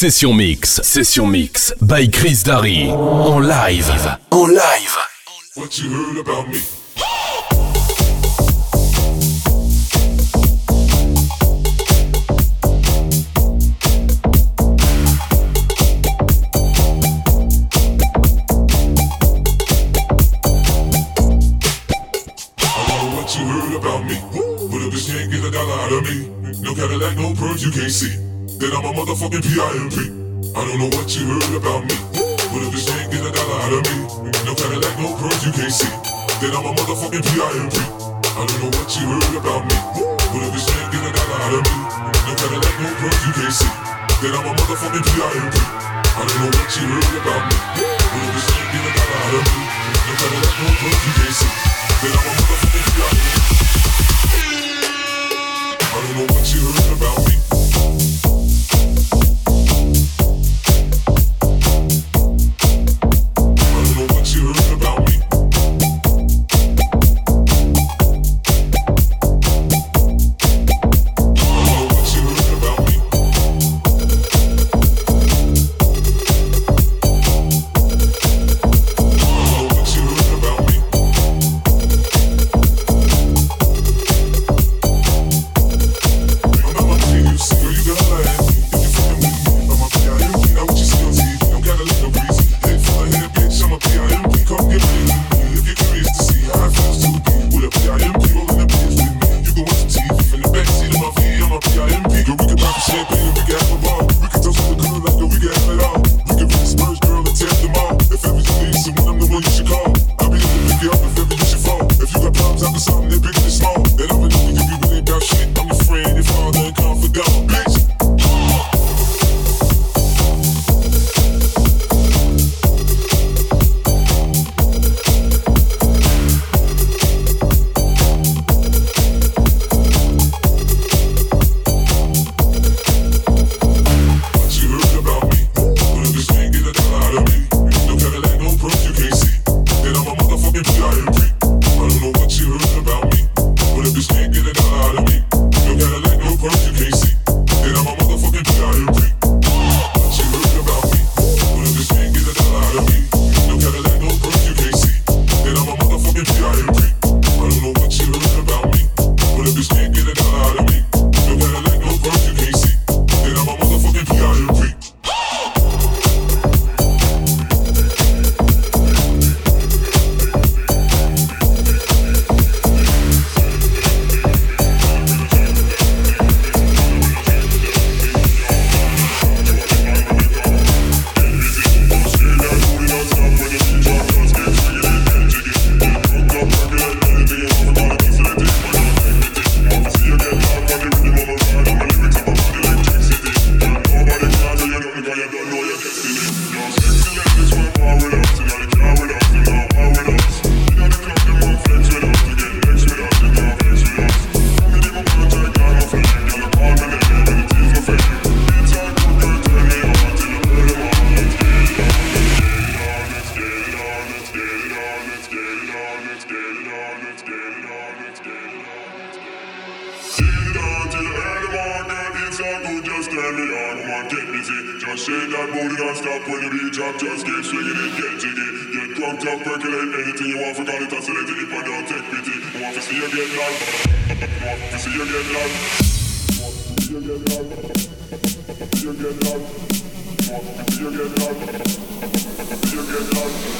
Session Mix, Session Mix, by Chris Darry. En live, en live. What you heard about me? you heard about me. But a bitch can't get a dollar out of me. No Cadillac, no pearls you can't see. Then I'm a motherfucking PIMP. I don't know what you heard about me. But a bitch can't get a dollar out of me. No Cadillac, no pearls you can't see. Then I'm a motherfucking PIMP. I don't know what you heard about me. But a bitch can't get a dollar out of me. No Cadillac, no pearls you can't see. Then I'm a motherfucking PIMP. I don't know what you heard about me. But a bitch can't get a dollar out of me. No Cadillac, no pearls you can't see. Then I'm a motherfucking PIMP. I don't know what you heard about me. you get lost? What if you get lost? If you get lost?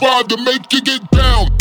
vibe to make you get down.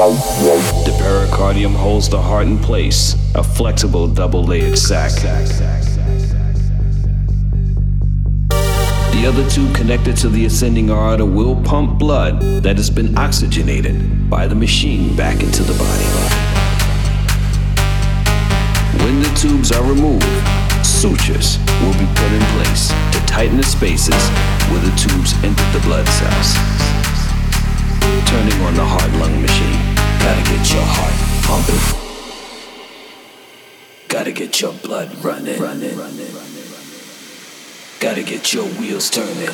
The pericardium holds the heart in place, a flexible double layered sac. The other two connected to the ascending aorta will pump blood that has been oxygenated by the machine back into the body. When the tubes are removed, sutures will be put in place to tighten the spaces where the tubes enter the blood cells. Turning on the heart lung machine. Gotta get your heart pumping. Gotta get your blood running. running. Gotta get your wheels turning.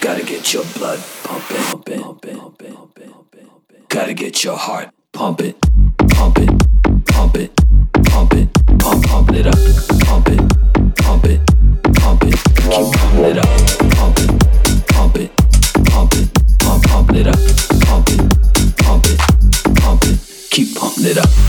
Gotta get your blood pumping. pumping, pumping, pumping. Gotta get your heart pumping, pumping, pumping, pumping, pump, pumping it up, pump it, pump it, pump it, keep pumping it up, it up,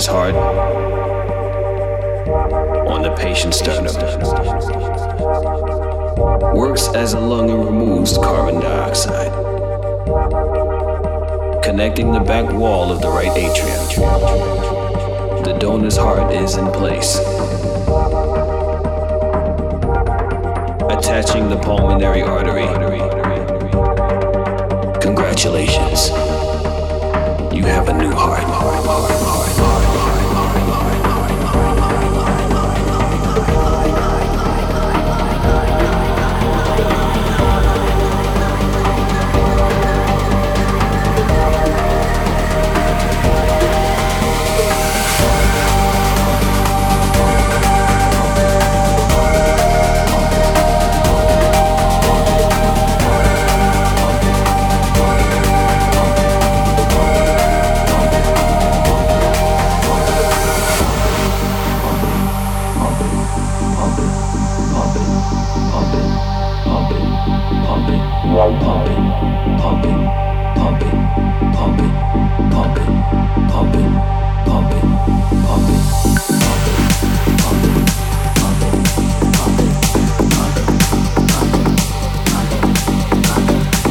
donor's heart on the patient's sternum. Works as a lung and removes carbon dioxide. Connecting the back wall of the right atrium. The donor's heart is in place. Attaching the pulmonary artery. Congratulations. You have a new heart. on pumping, pumping, pumping, pumping, pumping, pumping, pumping, pumping.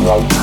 Right.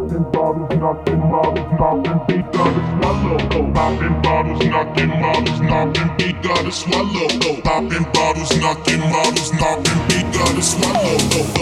Popping bottles, knocking models, knocking beat, gotta swallow. Popping bottles, knocking models, knocking beat, gotta swallow. Popping bottles, knocking models, knocking beat, gotta swallow.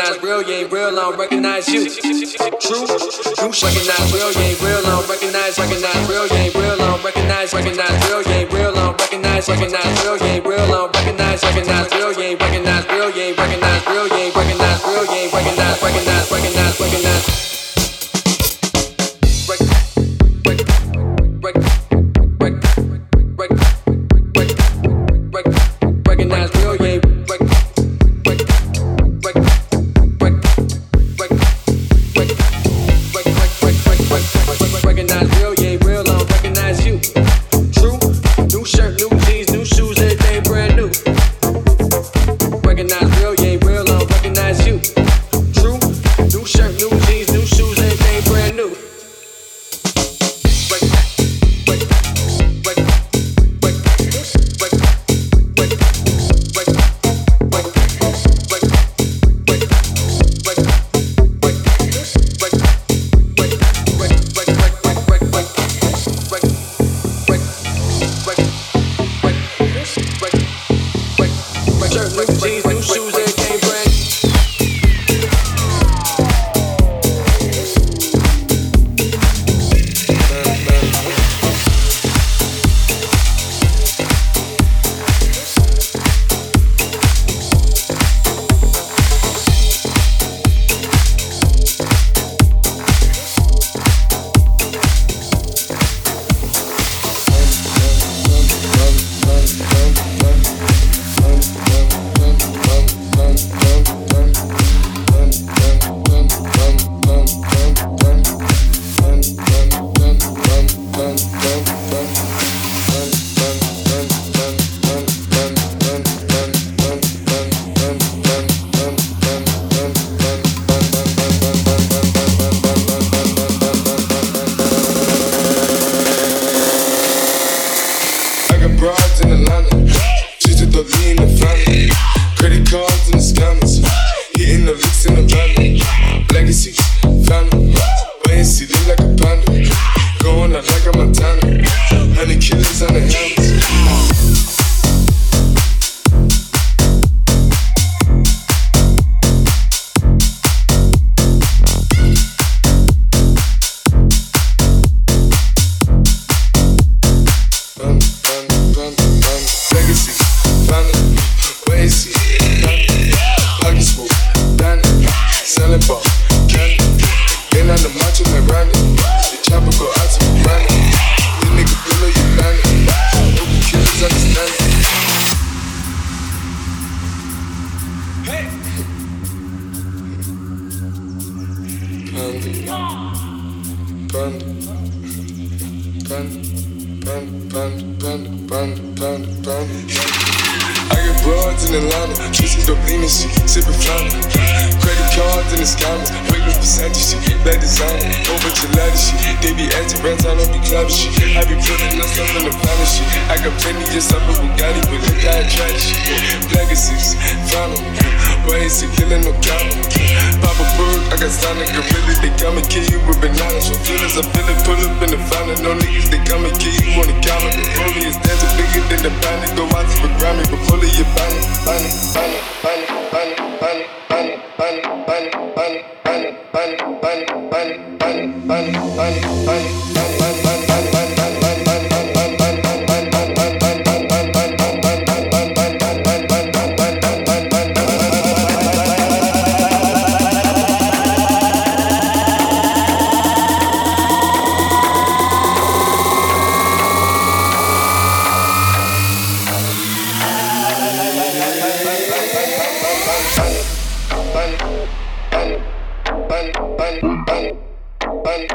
Recognize real, you ain't real, I don't recognize you.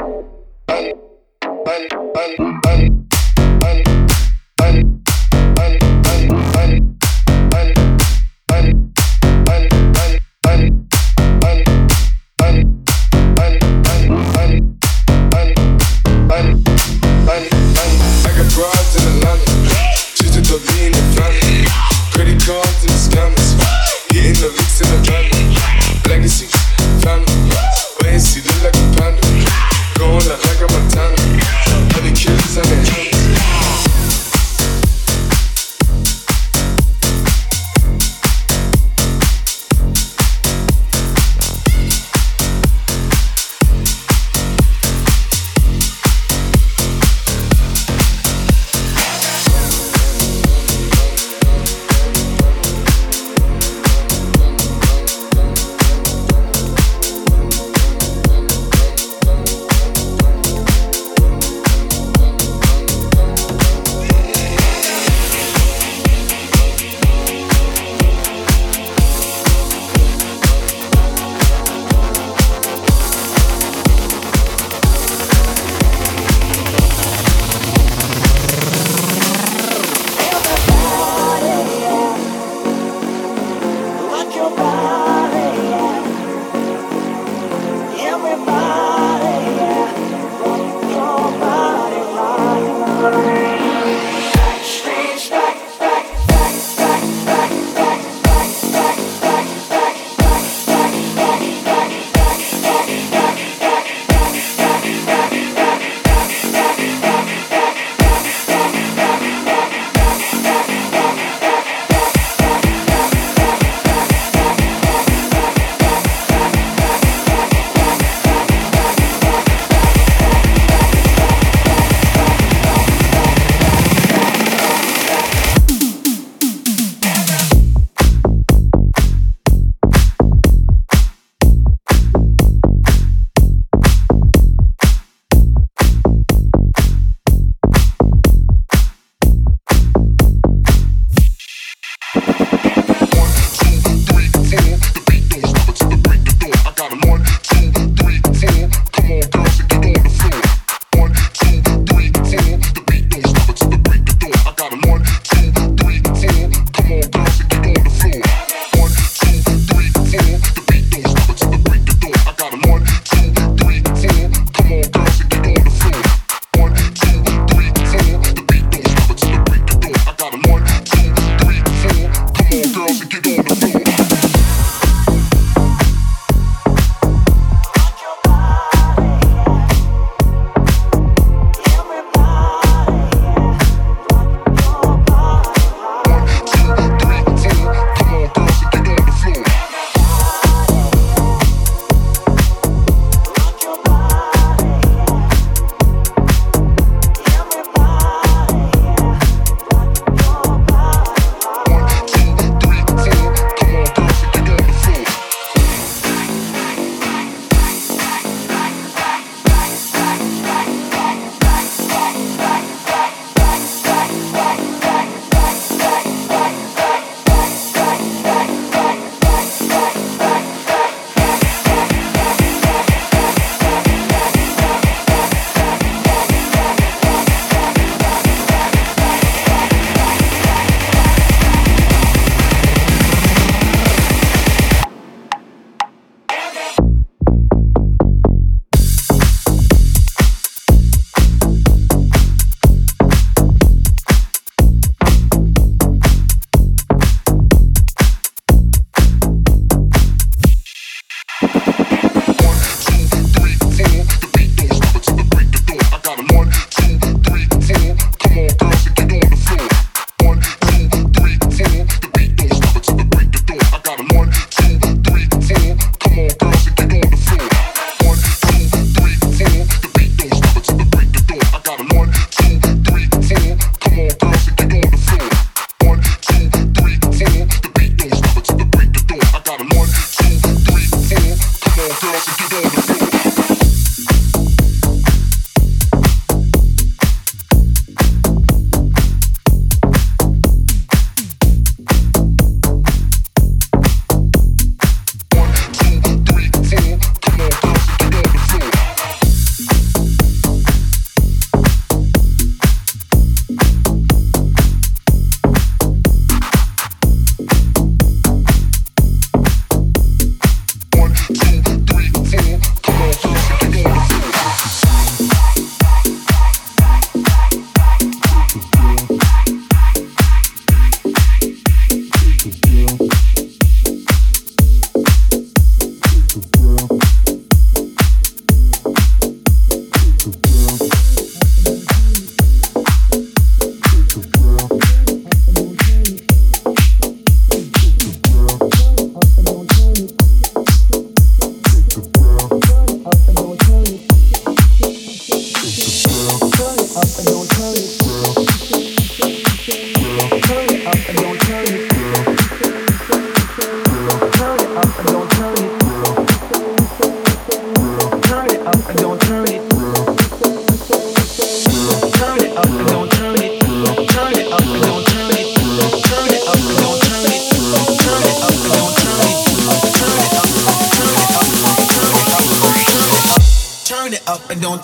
Vale, vale, vale,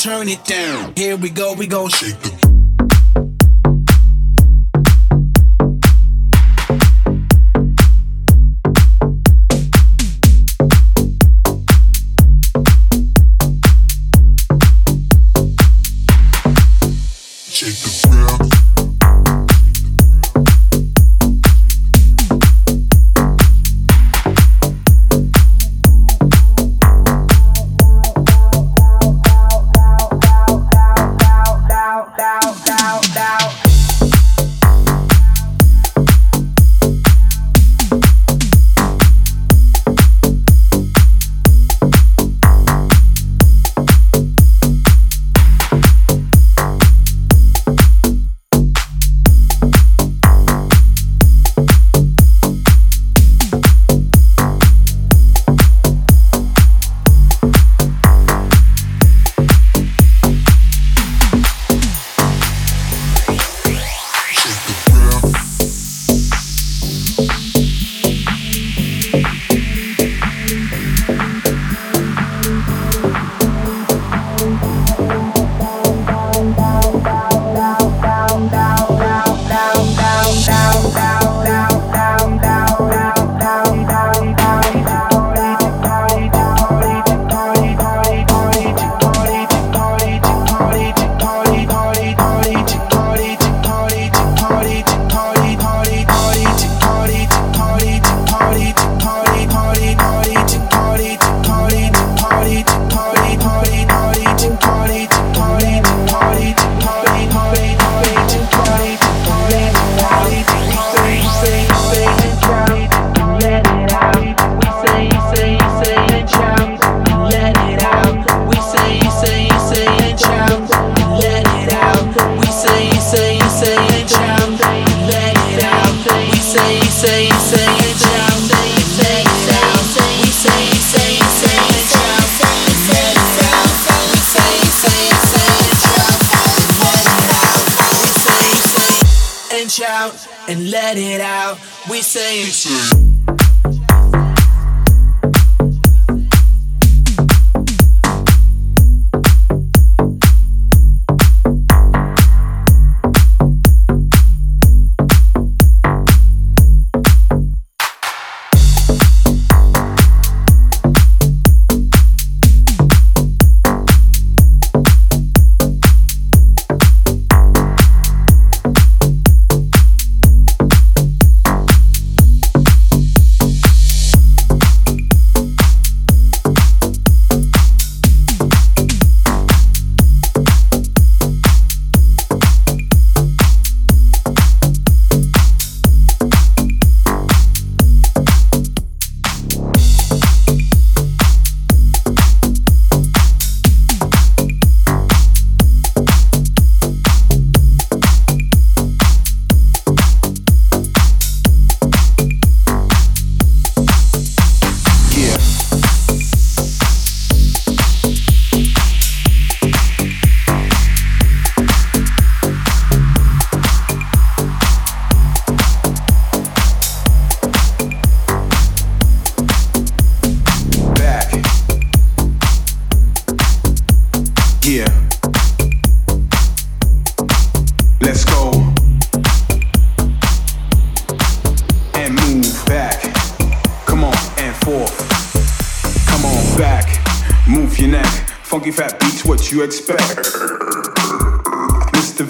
turn it down. Here we go, we gon' shake Sensei.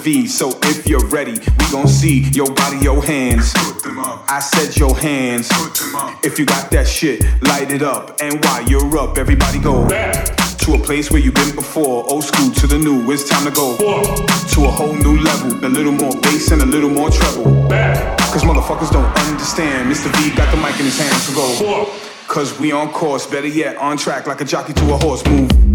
The If you're ready, we gon' see your body, your hands. I said your hands. If you got that shit, light it up. And while you're up, everybody go back to a place where you've been before. Old school to the new, it's time to go Four. to a whole new level. A little more bass and a little more treble. Cause motherfuckers don't understand. Mr. V got the mic in his hand, so go. Cause we on course, better yet, on track like a jockey to a horse. Move